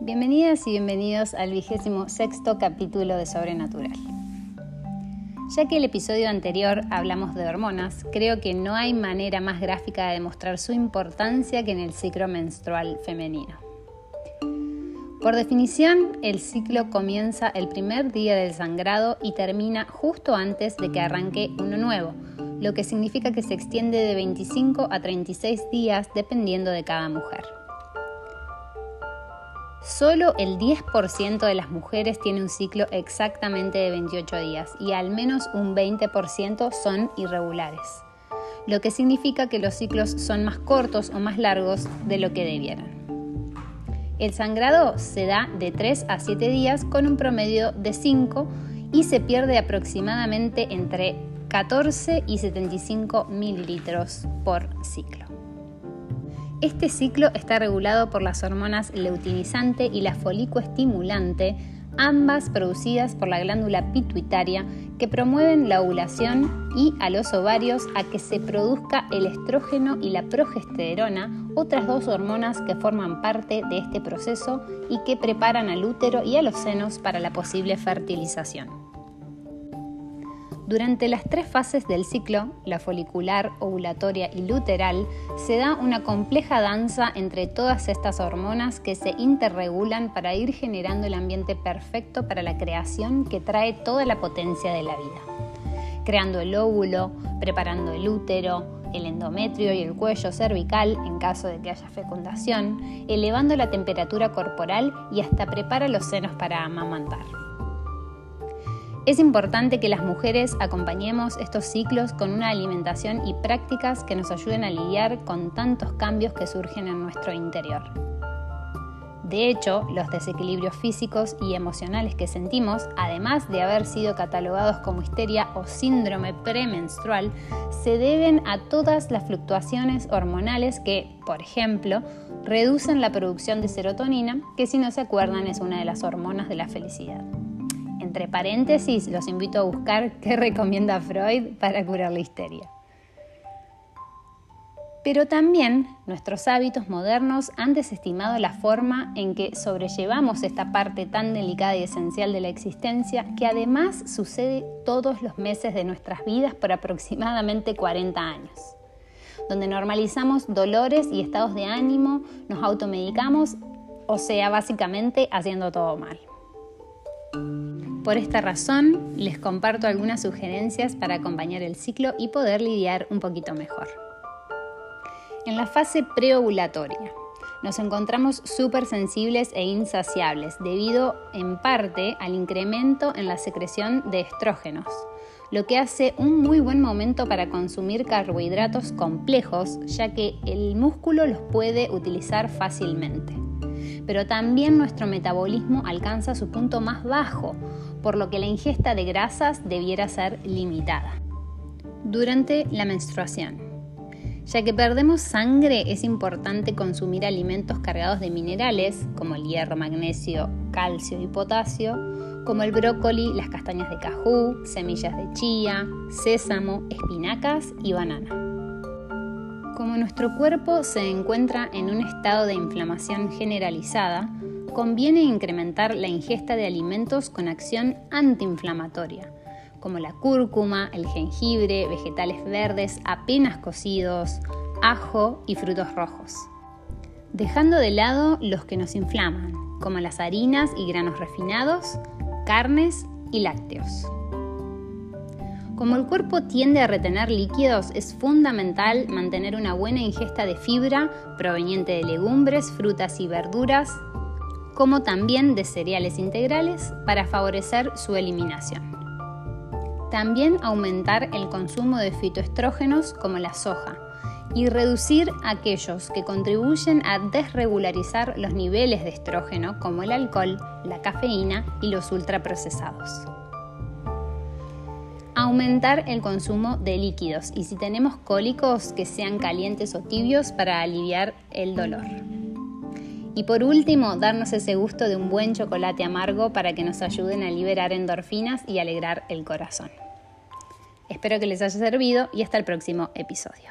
Bienvenidas y bienvenidos al vigésimo sexto capítulo de Sobrenatural. Ya que el episodio anterior hablamos de hormonas, creo que no hay manera más gráfica de demostrar su importancia que en el ciclo menstrual femenino. Por definición, el ciclo comienza el primer día del sangrado y termina justo antes de que arranque uno nuevo, lo que significa que se extiende de 25 a 36 días dependiendo de cada mujer. Solo el 10% de las mujeres tiene un ciclo exactamente de 28 días y al menos un 20% son irregulares, lo que significa que los ciclos son más cortos o más largos de lo que debieran. El sangrado se da de 3 a 7 días con un promedio de 5 y se pierde aproximadamente entre 14 y 75 mililitros por ciclo. Este ciclo está regulado por las hormonas leutinizante y la folicoestimulante, ambas producidas por la glándula pituitaria que promueven la ovulación y a los ovarios a que se produzca el estrógeno y la progesterona, otras dos hormonas que forman parte de este proceso y que preparan al útero y a los senos para la posible fertilización. Durante las tres fases del ciclo, la folicular, ovulatoria y luteral, se da una compleja danza entre todas estas hormonas que se interregulan para ir generando el ambiente perfecto para la creación que trae toda la potencia de la vida. Creando el óvulo, preparando el útero, el endometrio y el cuello cervical en caso de que haya fecundación, elevando la temperatura corporal y hasta prepara los senos para amamantar. Es importante que las mujeres acompañemos estos ciclos con una alimentación y prácticas que nos ayuden a lidiar con tantos cambios que surgen en nuestro interior. De hecho, los desequilibrios físicos y emocionales que sentimos, además de haber sido catalogados como histeria o síndrome premenstrual, se deben a todas las fluctuaciones hormonales que, por ejemplo, reducen la producción de serotonina, que si no se acuerdan es una de las hormonas de la felicidad. Entre paréntesis, los invito a buscar qué recomienda Freud para curar la histeria. Pero también nuestros hábitos modernos han desestimado la forma en que sobrellevamos esta parte tan delicada y esencial de la existencia que además sucede todos los meses de nuestras vidas por aproximadamente 40 años, donde normalizamos dolores y estados de ánimo, nos automedicamos, o sea, básicamente haciendo todo mal. Por esta razón, les comparto algunas sugerencias para acompañar el ciclo y poder lidiar un poquito mejor. En la fase preovulatoria, nos encontramos súper sensibles e insaciables debido en parte al incremento en la secreción de estrógenos, lo que hace un muy buen momento para consumir carbohidratos complejos ya que el músculo los puede utilizar fácilmente pero también nuestro metabolismo alcanza su punto más bajo, por lo que la ingesta de grasas debiera ser limitada. Durante la menstruación. Ya que perdemos sangre, es importante consumir alimentos cargados de minerales como el hierro, magnesio, calcio y potasio, como el brócoli, las castañas de cajú, semillas de chía, sésamo, espinacas y banana. Como nuestro cuerpo se encuentra en un estado de inflamación generalizada, conviene incrementar la ingesta de alimentos con acción antiinflamatoria, como la cúrcuma, el jengibre, vegetales verdes apenas cocidos, ajo y frutos rojos. Dejando de lado los que nos inflaman, como las harinas y granos refinados, carnes y lácteos. Como el cuerpo tiende a retener líquidos, es fundamental mantener una buena ingesta de fibra proveniente de legumbres, frutas y verduras, como también de cereales integrales para favorecer su eliminación. También aumentar el consumo de fitoestrógenos como la soja y reducir aquellos que contribuyen a desregularizar los niveles de estrógeno como el alcohol, la cafeína y los ultraprocesados aumentar el consumo de líquidos y si tenemos cólicos que sean calientes o tibios para aliviar el dolor. Y por último, darnos ese gusto de un buen chocolate amargo para que nos ayuden a liberar endorfinas y alegrar el corazón. Espero que les haya servido y hasta el próximo episodio.